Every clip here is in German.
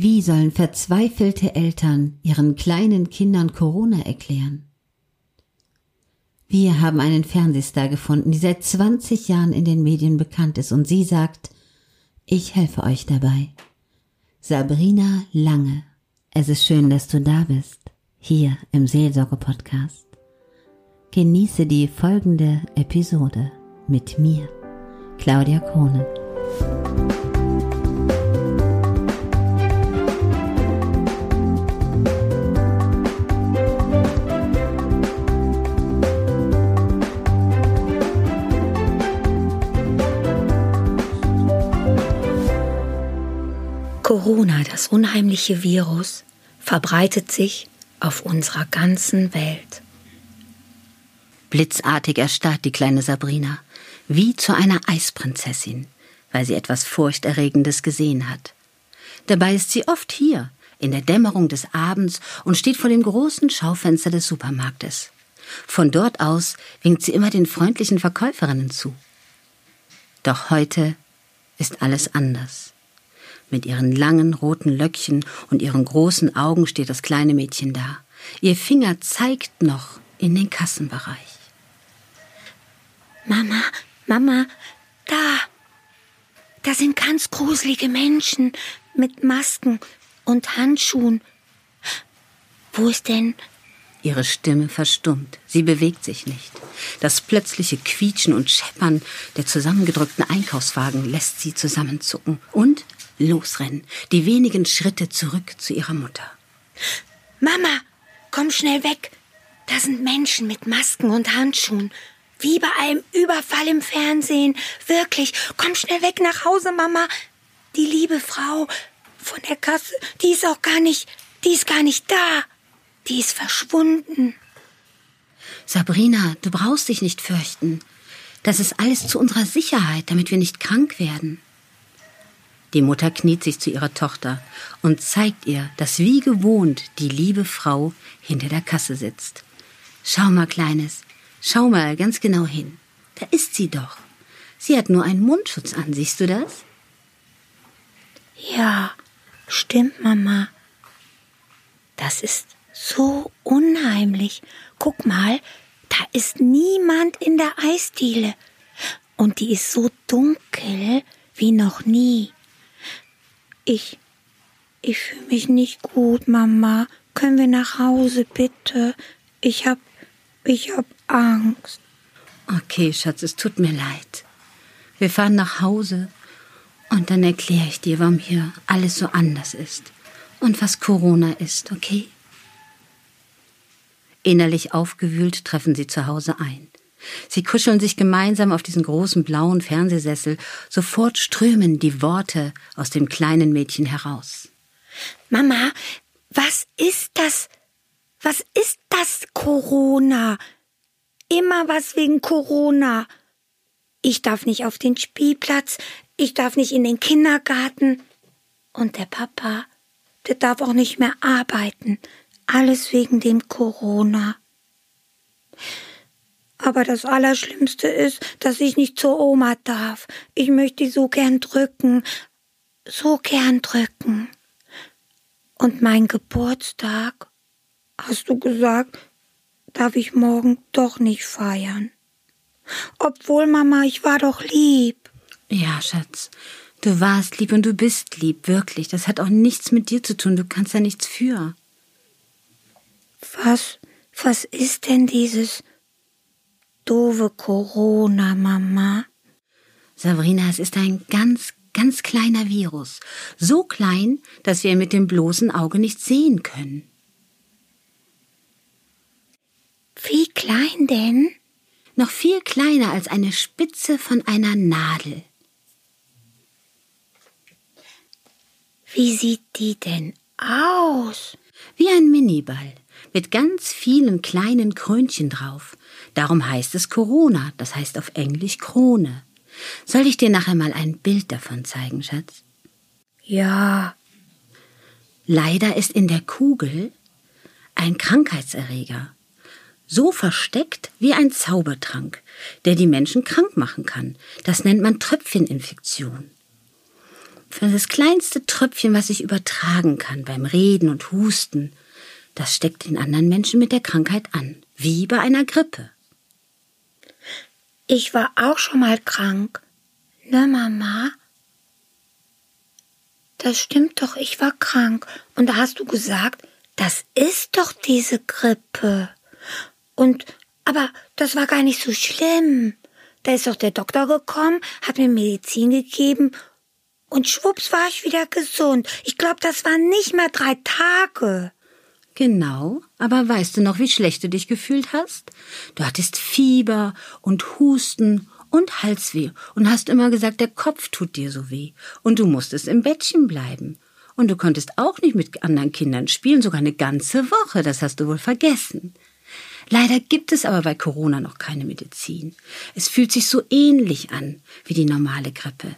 Wie sollen verzweifelte Eltern ihren kleinen Kindern Corona erklären? Wir haben einen Fernsehstar gefunden, die seit 20 Jahren in den Medien bekannt ist und sie sagt, ich helfe euch dabei. Sabrina Lange. Es ist schön, dass du da bist, hier im Seelsorge-Podcast. Genieße die folgende Episode mit mir, Claudia Krone. Corona, das unheimliche Virus, verbreitet sich auf unserer ganzen Welt. Blitzartig erstarrt die kleine Sabrina, wie zu einer Eisprinzessin, weil sie etwas Furchterregendes gesehen hat. Dabei ist sie oft hier, in der Dämmerung des Abends und steht vor dem großen Schaufenster des Supermarktes. Von dort aus winkt sie immer den freundlichen Verkäuferinnen zu. Doch heute ist alles anders. Mit ihren langen roten Löckchen und ihren großen Augen steht das kleine Mädchen da. Ihr Finger zeigt noch in den Kassenbereich. Mama, Mama, da. Da sind ganz gruselige Menschen mit Masken und Handschuhen. Wo ist denn? Ihre Stimme verstummt. Sie bewegt sich nicht. Das plötzliche Quietschen und Scheppern der zusammengedrückten Einkaufswagen lässt sie zusammenzucken. Und losrennen, die wenigen Schritte zurück zu ihrer Mutter. Mama, komm schnell weg. Da sind Menschen mit Masken und Handschuhen. Wie bei einem Überfall im Fernsehen. Wirklich. Komm schnell weg nach Hause, Mama. Die liebe Frau von der Kasse, die ist auch gar nicht, die ist gar nicht da. Die ist verschwunden. Sabrina, du brauchst dich nicht fürchten. Das ist alles zu unserer Sicherheit, damit wir nicht krank werden. Die Mutter kniet sich zu ihrer Tochter und zeigt ihr, dass wie gewohnt die liebe Frau hinter der Kasse sitzt. Schau mal, Kleines, schau mal ganz genau hin. Da ist sie doch. Sie hat nur einen Mundschutz an, siehst du das? Ja, stimmt, Mama. Das ist so unheimlich. Guck mal, da ist niemand in der Eisdiele. Und die ist so dunkel wie noch nie. Ich. Ich fühle mich nicht gut, Mama. Können wir nach Hause, bitte? Ich hab. Ich hab Angst. Okay, Schatz, es tut mir leid. Wir fahren nach Hause und dann erkläre ich dir, warum hier alles so anders ist und was Corona ist, okay? Innerlich aufgewühlt treffen sie zu Hause ein. Sie kuscheln sich gemeinsam auf diesen großen blauen Fernsehsessel. Sofort strömen die Worte aus dem kleinen Mädchen heraus. Mama, was ist das? Was ist das Corona? Immer was wegen Corona. Ich darf nicht auf den Spielplatz, ich darf nicht in den Kindergarten. Und der Papa, der darf auch nicht mehr arbeiten. Alles wegen dem Corona. Aber das Allerschlimmste ist, dass ich nicht zur Oma darf. Ich möchte die so gern drücken. So gern drücken. Und mein Geburtstag, hast du gesagt, darf ich morgen doch nicht feiern. Obwohl, Mama, ich war doch lieb. Ja, Schatz. Du warst lieb und du bist lieb, wirklich. Das hat auch nichts mit dir zu tun. Du kannst ja nichts für. Was, was ist denn dieses doofe Corona, Mama? Sabrina, es ist ein ganz, ganz kleiner Virus. So klein, dass wir mit dem bloßen Auge nicht sehen können. Wie klein denn? Noch viel kleiner als eine Spitze von einer Nadel. Wie sieht die denn aus? Wie ein Miniball mit ganz vielen kleinen Krönchen drauf. Darum heißt es Corona, das heißt auf Englisch Krone. Soll ich dir nachher mal ein Bild davon zeigen, Schatz? Ja. Leider ist in der Kugel ein Krankheitserreger. So versteckt wie ein Zaubertrank, der die Menschen krank machen kann. Das nennt man Tröpfcheninfektion. für das kleinste Tröpfchen, was sich übertragen kann beim Reden und Husten, das steckt den anderen Menschen mit der Krankheit an, wie bei einer Grippe. Ich war auch schon mal krank. Ne, Mama? Das stimmt doch, ich war krank. Und da hast du gesagt, das ist doch diese Grippe. Und, aber das war gar nicht so schlimm. Da ist doch der Doktor gekommen, hat mir Medizin gegeben und schwupps war ich wieder gesund. Ich glaube, das waren nicht mal drei Tage. Genau, aber weißt du noch, wie schlecht du dich gefühlt hast? Du hattest Fieber und Husten und Halsweh und hast immer gesagt, der Kopf tut dir so weh und du musstest im Bettchen bleiben. Und du konntest auch nicht mit anderen Kindern spielen, sogar eine ganze Woche, das hast du wohl vergessen. Leider gibt es aber bei Corona noch keine Medizin. Es fühlt sich so ähnlich an wie die normale Grippe.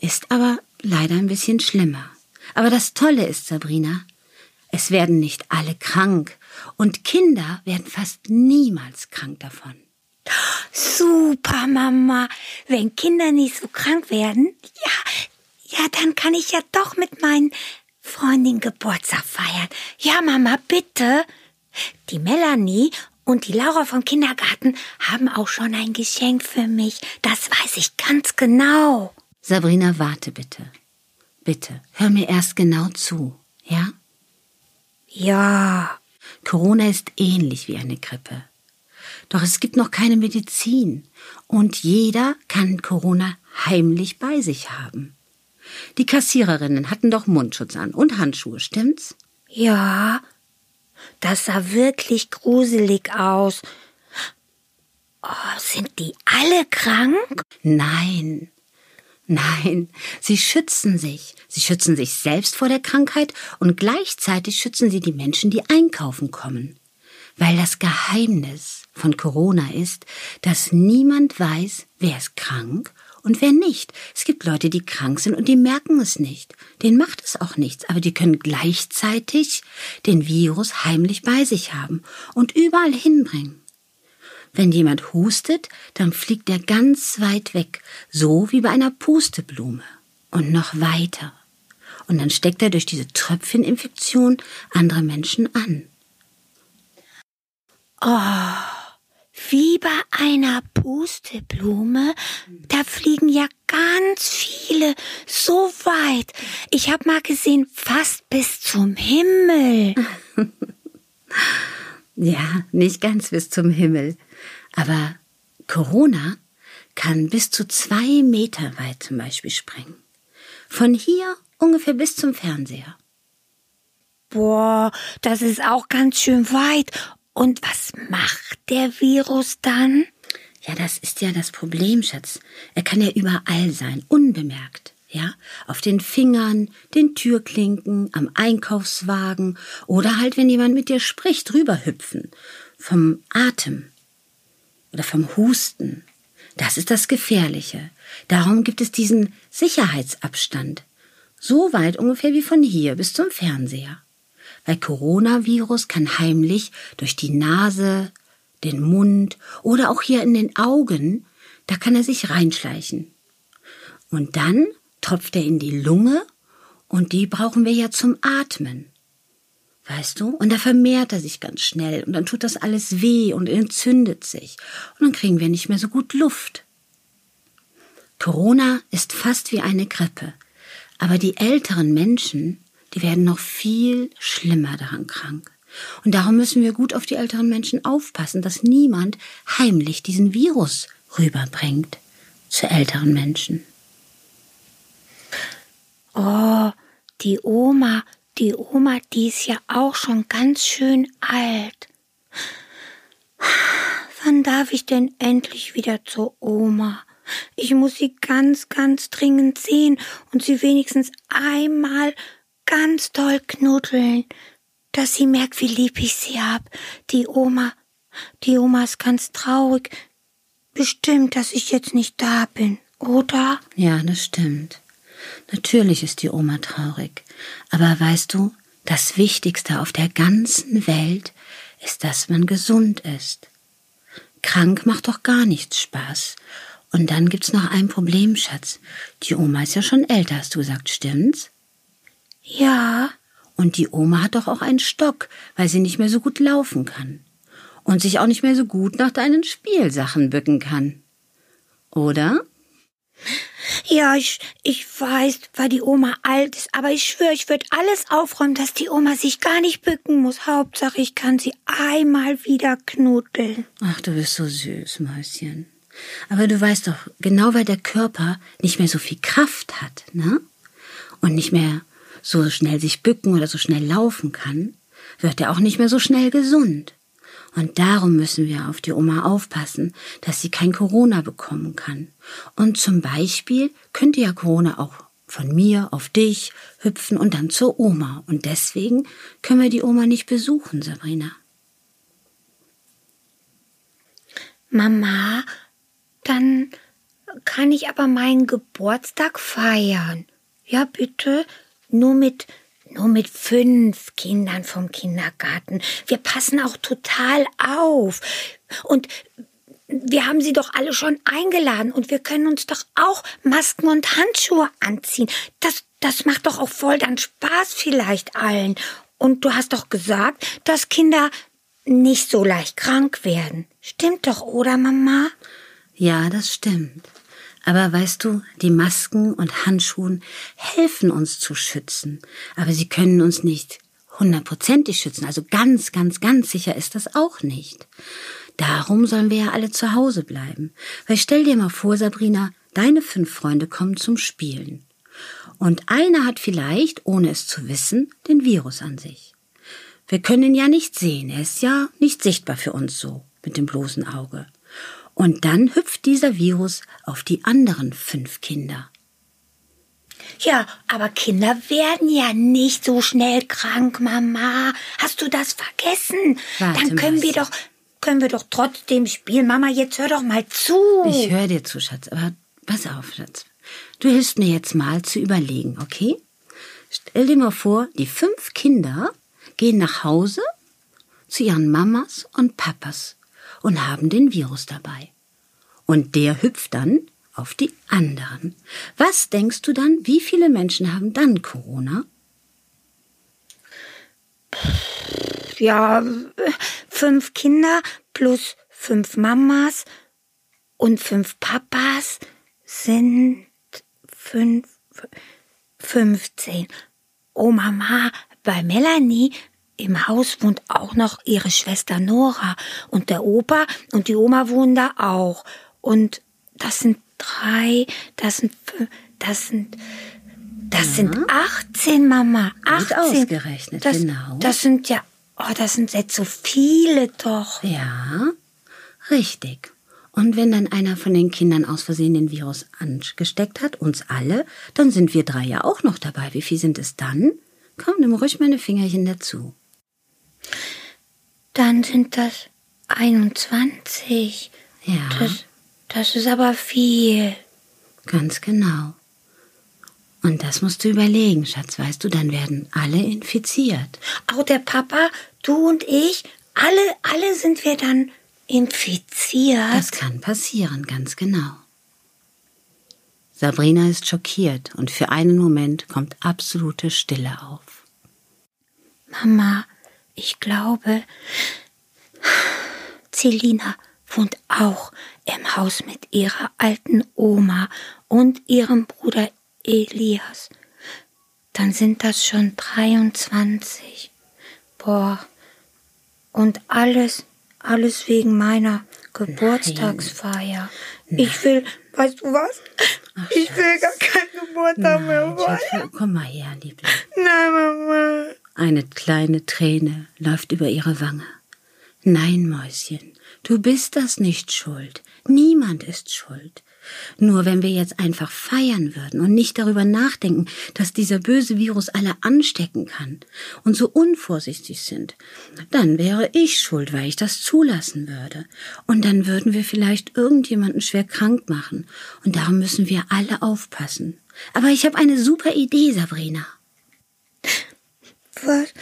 Ist aber leider ein bisschen schlimmer. Aber das Tolle ist, Sabrina, es werden nicht alle krank und Kinder werden fast niemals krank davon. Super, Mama. Wenn Kinder nicht so krank werden, ja, ja, dann kann ich ja doch mit meinen Freundin Geburtstag feiern. Ja, Mama, bitte. Die Melanie und die Laura vom Kindergarten haben auch schon ein Geschenk für mich. Das weiß ich ganz genau. Sabrina, warte bitte. Bitte, hör mir erst genau zu, ja? Ja. Corona ist ähnlich wie eine Grippe. Doch es gibt noch keine Medizin und jeder kann Corona heimlich bei sich haben. Die Kassiererinnen hatten doch Mundschutz an und Handschuhe, stimmt's? Ja. Das sah wirklich gruselig aus. Oh, sind die alle krank? Nein. Nein, sie schützen sich. Sie schützen sich selbst vor der Krankheit und gleichzeitig schützen sie die Menschen, die einkaufen kommen. Weil das Geheimnis von Corona ist, dass niemand weiß, wer ist krank und wer nicht. Es gibt Leute, die krank sind und die merken es nicht. Denen macht es auch nichts, aber die können gleichzeitig den Virus heimlich bei sich haben und überall hinbringen. Wenn jemand hustet, dann fliegt er ganz weit weg, so wie bei einer Pusteblume. Und noch weiter. Und dann steckt er durch diese Tröpfcheninfektion andere Menschen an. Oh, wie bei einer Pusteblume, da fliegen ja ganz viele so weit. Ich hab mal gesehen, fast bis zum Himmel. ja, nicht ganz bis zum Himmel. Aber Corona kann bis zu zwei Meter weit zum Beispiel springen. Von hier ungefähr bis zum Fernseher. Boah, das ist auch ganz schön weit. Und was macht der Virus dann? Ja, das ist ja das Problem, Schatz. Er kann ja überall sein, unbemerkt. Ja, auf den Fingern, den Türklinken, am Einkaufswagen oder halt, wenn jemand mit dir spricht, rüberhüpfen. Vom Atem oder vom Husten. Das ist das Gefährliche. Darum gibt es diesen Sicherheitsabstand. So weit ungefähr wie von hier bis zum Fernseher. Weil Coronavirus kann heimlich durch die Nase, den Mund oder auch hier in den Augen, da kann er sich reinschleichen. Und dann tropft er in die Lunge und die brauchen wir ja zum Atmen. Weißt du? Und da vermehrt er sich ganz schnell und dann tut das alles weh und entzündet sich. Und dann kriegen wir nicht mehr so gut Luft. Corona ist fast wie eine Grippe. Aber die älteren Menschen, die werden noch viel schlimmer daran krank. Und darum müssen wir gut auf die älteren Menschen aufpassen, dass niemand heimlich diesen Virus rüberbringt zu älteren Menschen. Oh, die Oma, die Oma, die ist ja auch schon ganz schön alt. Wann darf ich denn endlich wieder zur Oma? Ich muss sie ganz, ganz dringend sehen und sie wenigstens einmal ganz toll knuddeln, dass sie merkt, wie lieb ich sie hab. Die Oma, die Oma ist ganz traurig. Bestimmt, dass ich jetzt nicht da bin, oder? Ja, das stimmt. Natürlich ist die Oma traurig. Aber weißt du, das Wichtigste auf der ganzen Welt ist, dass man gesund ist. Krank macht doch gar nichts Spaß. Und dann gibt's noch ein Problem, Schatz. Die Oma ist ja schon älter, hast du gesagt, stimmt's? Ja. Und die Oma hat doch auch einen Stock, weil sie nicht mehr so gut laufen kann. Und sich auch nicht mehr so gut nach deinen Spielsachen bücken kann. Oder? Ja, ich, ich weiß, weil die Oma alt ist, aber ich schwöre, ich würde alles aufräumen, dass die Oma sich gar nicht bücken muss. Hauptsache, ich kann sie einmal wieder knuddeln. Ach, du bist so süß, Mäuschen. Aber du weißt doch, genau weil der Körper nicht mehr so viel Kraft hat, ne? Und nicht mehr so schnell sich bücken oder so schnell laufen kann, wird er auch nicht mehr so schnell gesund. Und darum müssen wir auf die Oma aufpassen, dass sie kein Corona bekommen kann. Und zum Beispiel könnte ja Corona auch von mir auf dich hüpfen und dann zur Oma. Und deswegen können wir die Oma nicht besuchen, Sabrina. Mama, dann kann ich aber meinen Geburtstag feiern. Ja, bitte. Nur mit nur mit fünf Kindern vom Kindergarten. Wir passen auch total auf. Und wir haben sie doch alle schon eingeladen und wir können uns doch auch Masken und Handschuhe anziehen. Das, das macht doch auch voll dann Spaß vielleicht allen. Und du hast doch gesagt, dass Kinder nicht so leicht krank werden. Stimmt doch, oder Mama? Ja, das stimmt. Aber weißt du, die Masken und Handschuhen helfen uns zu schützen, aber sie können uns nicht hundertprozentig schützen. Also ganz, ganz, ganz sicher ist das auch nicht. Darum sollen wir ja alle zu Hause bleiben. Weil stell dir mal vor, Sabrina, deine fünf Freunde kommen zum Spielen. Und einer hat vielleicht, ohne es zu wissen, den Virus an sich. Wir können ihn ja nicht sehen, er ist ja nicht sichtbar für uns so, mit dem bloßen Auge. Und dann hüpft dieser Virus auf die anderen fünf Kinder. Ja, aber Kinder werden ja nicht so schnell krank, Mama. Hast du das vergessen? Warte, dann können wir Mäuschen. doch können wir doch trotzdem spielen. Mama, jetzt hör doch mal zu. Ich höre dir zu, Schatz, aber pass auf, Schatz. Du hilfst mir jetzt mal zu überlegen, okay? Stell dir mal vor, die fünf Kinder gehen nach Hause zu ihren Mamas und Papas und haben den Virus dabei. Und der hüpft dann auf die anderen. Was denkst du dann, wie viele Menschen haben dann Corona? ja, fünf Kinder plus fünf Mamas und fünf Papas sind fünf, fünfzehn. Oh Mama, bei Melanie im Haus wohnt auch noch ihre Schwester Nora und der Opa und die Oma wohnen da auch. Und das sind drei, das sind, fü- das sind, das sind 18, Mama. 18. ausgerechnet, das, genau. Das sind ja, oh, das sind jetzt so viele doch. Ja, richtig. Und wenn dann einer von den Kindern aus Versehen den Virus angesteckt hat, uns alle, dann sind wir drei ja auch noch dabei. Wie viel sind es dann? Komm, nimm ruhig meine Fingerchen dazu. Dann sind das 21. Ja, Das, das ist aber viel. ganz genau. Und das musst du überlegen, Schatz, weißt du, dann werden alle infiziert. Auch der Papa, du und ich, alle, alle sind wir dann infiziert. Das kann passieren, ganz genau. Sabrina ist schockiert und für einen Moment kommt absolute Stille auf. Mama, ich glaube, Celina wohnt auch im Haus mit ihrer alten Oma und ihrem Bruder Elias. Dann sind das schon 23. Boah. Und alles, alles wegen meiner Geburtstagsfeier. Ich will, weißt du was? ich will gar keinen Geburtstag mehr Nein, feiern. Schatz, komm mal her, Liebling. Nein, Mama. Eine kleine Träne läuft über ihre Wange. Nein, Mäuschen, du bist das nicht schuld. Niemand ist schuld. Nur wenn wir jetzt einfach feiern würden und nicht darüber nachdenken, dass dieser böse Virus alle anstecken kann und so unvorsichtig sind, dann wäre ich schuld, weil ich das zulassen würde. Und dann würden wir vielleicht irgendjemanden schwer krank machen. Und darum müssen wir alle aufpassen. Aber ich habe eine super Idee, Sabrina. Was,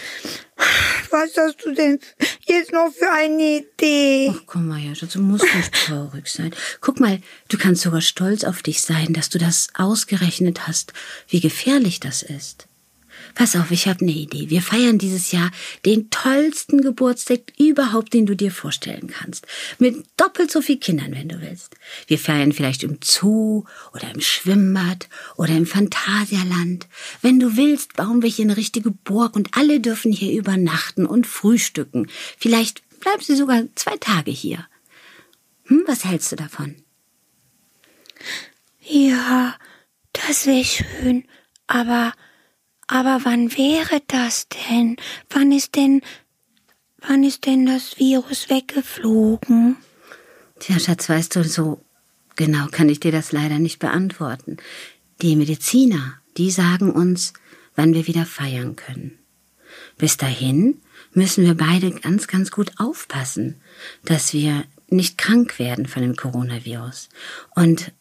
was hast du denn jetzt noch für eine Idee? Ach komm mal, ja, du musst nicht traurig sein. Guck mal, du kannst sogar stolz auf dich sein, dass du das ausgerechnet hast, wie gefährlich das ist. Pass auf, ich habe eine Idee. Wir feiern dieses Jahr den tollsten Geburtstag überhaupt, den du dir vorstellen kannst. Mit doppelt so viel Kindern, wenn du willst. Wir feiern vielleicht im Zoo oder im Schwimmbad oder im Phantasialand. Wenn du willst, bauen wir hier eine richtige Burg und alle dürfen hier übernachten und frühstücken. Vielleicht bleiben sie sogar zwei Tage hier. Hm, was hältst du davon? Ja, das wäre schön, aber aber wann wäre das denn? Wann ist denn, wann ist denn das Virus weggeflogen? Tja, Schatz, weißt du, so genau kann ich dir das leider nicht beantworten. Die Mediziner, die sagen uns, wann wir wieder feiern können. Bis dahin müssen wir beide ganz, ganz gut aufpassen, dass wir nicht krank werden von dem Coronavirus. Und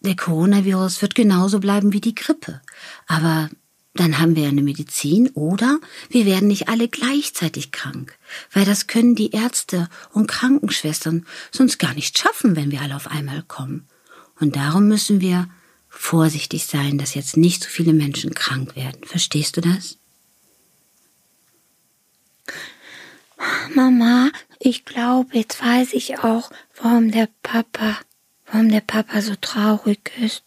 der Coronavirus wird genauso bleiben wie die Grippe. Aber dann haben wir eine Medizin oder wir werden nicht alle gleichzeitig krank, weil das können die Ärzte und Krankenschwestern sonst gar nicht schaffen, wenn wir alle auf einmal kommen. Und darum müssen wir vorsichtig sein, dass jetzt nicht so viele Menschen krank werden. Verstehst du das? Mama, ich glaube, jetzt weiß ich auch, warum der Papa, warum der Papa so traurig ist.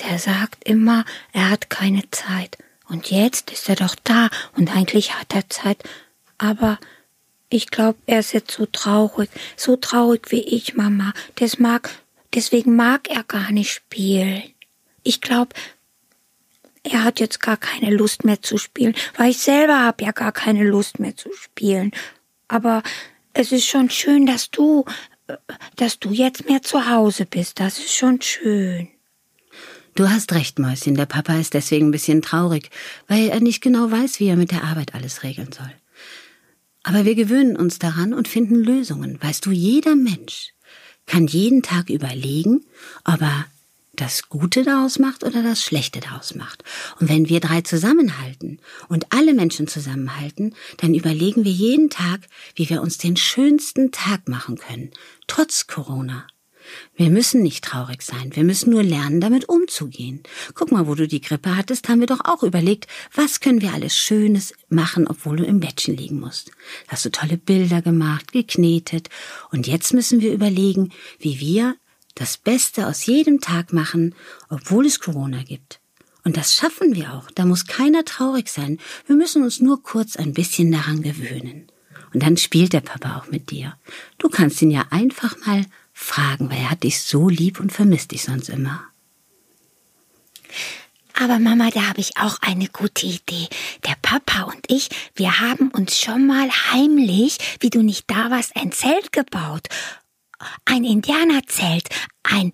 Der sagt immer, er hat keine Zeit. Und jetzt ist er doch da und eigentlich hat er Zeit. Aber ich glaube, er ist jetzt so traurig, so traurig wie ich, Mama. Das mag, deswegen mag er gar nicht spielen. Ich glaube, er hat jetzt gar keine Lust mehr zu spielen, weil ich selber habe ja gar keine Lust mehr zu spielen. Aber es ist schon schön, dass du, dass du jetzt mehr zu Hause bist. Das ist schon schön. Du hast recht, Mäuschen, der Papa ist deswegen ein bisschen traurig, weil er nicht genau weiß, wie er mit der Arbeit alles regeln soll. Aber wir gewöhnen uns daran und finden Lösungen. Weißt du, jeder Mensch kann jeden Tag überlegen, ob er das Gute daraus macht oder das Schlechte daraus macht. Und wenn wir drei zusammenhalten und alle Menschen zusammenhalten, dann überlegen wir jeden Tag, wie wir uns den schönsten Tag machen können, trotz Corona. Wir müssen nicht traurig sein, wir müssen nur lernen, damit umzugehen. Guck mal, wo du die Grippe hattest, haben wir doch auch überlegt, was können wir alles Schönes machen, obwohl du im Bettchen liegen musst. Hast du tolle Bilder gemacht, geknetet, und jetzt müssen wir überlegen, wie wir das Beste aus jedem Tag machen, obwohl es Corona gibt. Und das schaffen wir auch, da muss keiner traurig sein, wir müssen uns nur kurz ein bisschen daran gewöhnen. Und dann spielt der Papa auch mit dir. Du kannst ihn ja einfach mal fragen, weil er hat dich so lieb und vermisst dich sonst immer. Aber Mama, da habe ich auch eine gute Idee. Der Papa und ich, wir haben uns schon mal heimlich, wie du nicht da warst, ein Zelt gebaut. Ein Indianerzelt, ein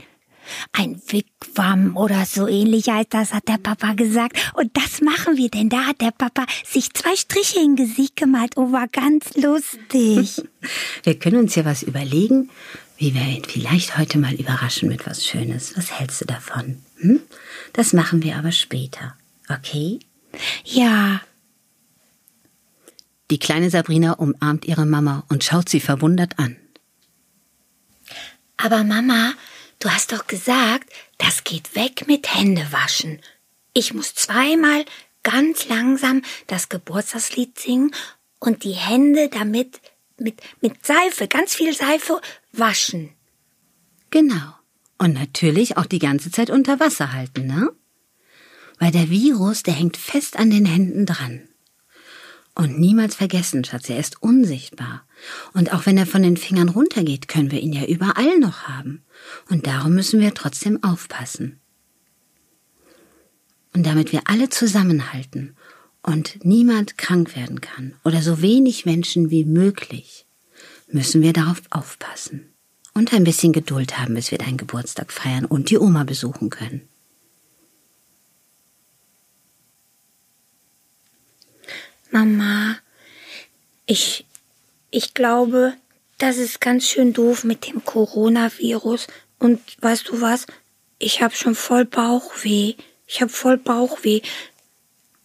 ein Wigwam oder so ähnlich heißt das, hat der Papa gesagt. Und das machen wir, denn da hat der Papa sich zwei Striche in Gesicht gemalt. Oh, war ganz lustig. Wir können uns ja was überlegen, wie wir ihn vielleicht heute mal überraschen mit was Schönes. Was hältst du davon? Hm? Das machen wir aber später. Okay? Ja. Die kleine Sabrina umarmt ihre Mama und schaut sie verwundert an. Aber Mama, du hast doch gesagt, das geht weg mit Händewaschen. Ich muss zweimal ganz langsam das Geburtstagslied singen und die Hände damit mit, mit Seife, ganz viel Seife waschen. Genau. Und natürlich auch die ganze Zeit unter Wasser halten, ne? Weil der Virus, der hängt fest an den Händen dran. Und niemals vergessen, Schatz, er ist unsichtbar. Und auch wenn er von den Fingern runtergeht, können wir ihn ja überall noch haben. Und darum müssen wir trotzdem aufpassen. Und damit wir alle zusammenhalten und niemand krank werden kann oder so wenig Menschen wie möglich, müssen wir darauf aufpassen und ein bisschen Geduld haben, bis wir deinen Geburtstag feiern und die Oma besuchen können. Mama, ich, ich glaube, das ist ganz schön doof mit dem Coronavirus. Und weißt du was? Ich habe schon voll Bauchweh. Ich habe voll Bauchweh.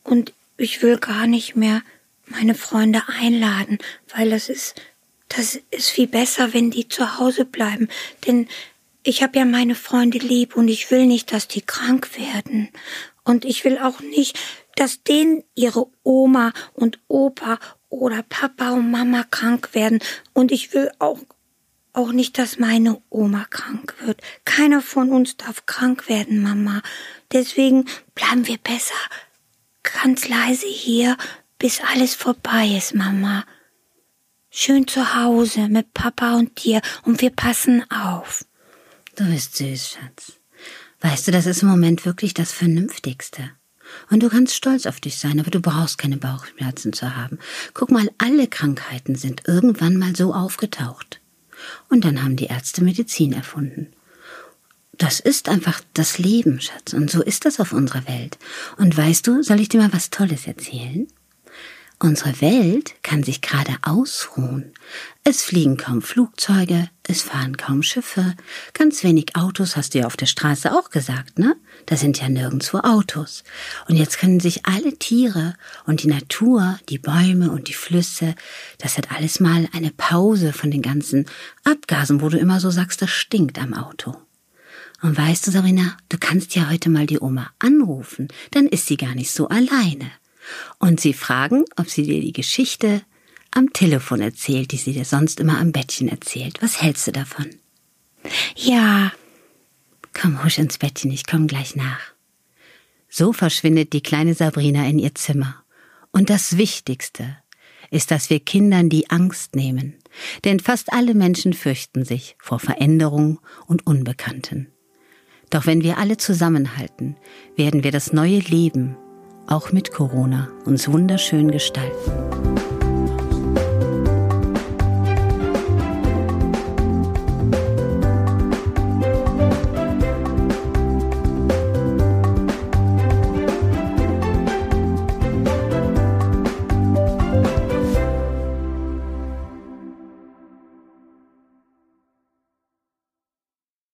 Und ich will gar nicht mehr meine Freunde einladen, weil das ist, das ist viel besser, wenn die zu Hause bleiben. Denn ich habe ja meine Freunde lieb und ich will nicht, dass die krank werden. Und ich will auch nicht, dass denen ihre Oma und Opa oder Papa und Mama krank werden. Und ich will auch auch nicht, dass meine Oma krank wird. Keiner von uns darf krank werden, Mama. Deswegen bleiben wir besser ganz leise hier, bis alles vorbei ist, Mama. Schön zu Hause mit Papa und dir und wir passen auf. Du bist süß, Schatz. Weißt du, das ist im Moment wirklich das Vernünftigste. Und du kannst stolz auf dich sein, aber du brauchst keine Bauchschmerzen zu haben. Guck mal, alle Krankheiten sind irgendwann mal so aufgetaucht. Und dann haben die Ärzte Medizin erfunden. Das ist einfach das Leben, Schatz. Und so ist das auf unserer Welt. Und weißt du, soll ich dir mal was Tolles erzählen? Unsere Welt kann sich gerade ausruhen. Es fliegen kaum Flugzeuge, es fahren kaum Schiffe, ganz wenig Autos, hast du ja auf der Straße auch gesagt, ne? Da sind ja nirgendwo Autos. Und jetzt können sich alle Tiere und die Natur, die Bäume und die Flüsse, das hat alles mal eine Pause von den ganzen Abgasen, wo du immer so sagst, das stinkt am Auto. Und weißt du, Sabrina, du kannst ja heute mal die Oma anrufen, dann ist sie gar nicht so alleine. Und sie fragen, ob sie dir die Geschichte am Telefon erzählt, die sie dir sonst immer am Bettchen erzählt. Was hältst du davon? Ja. Komm husch ins Bettchen, ich komm gleich nach. So verschwindet die kleine Sabrina in ihr Zimmer. Und das Wichtigste ist, dass wir Kindern die Angst nehmen, denn fast alle Menschen fürchten sich vor Veränderung und Unbekannten. Doch wenn wir alle zusammenhalten, werden wir das neue Leben, auch mit Corona, uns wunderschön gestalten.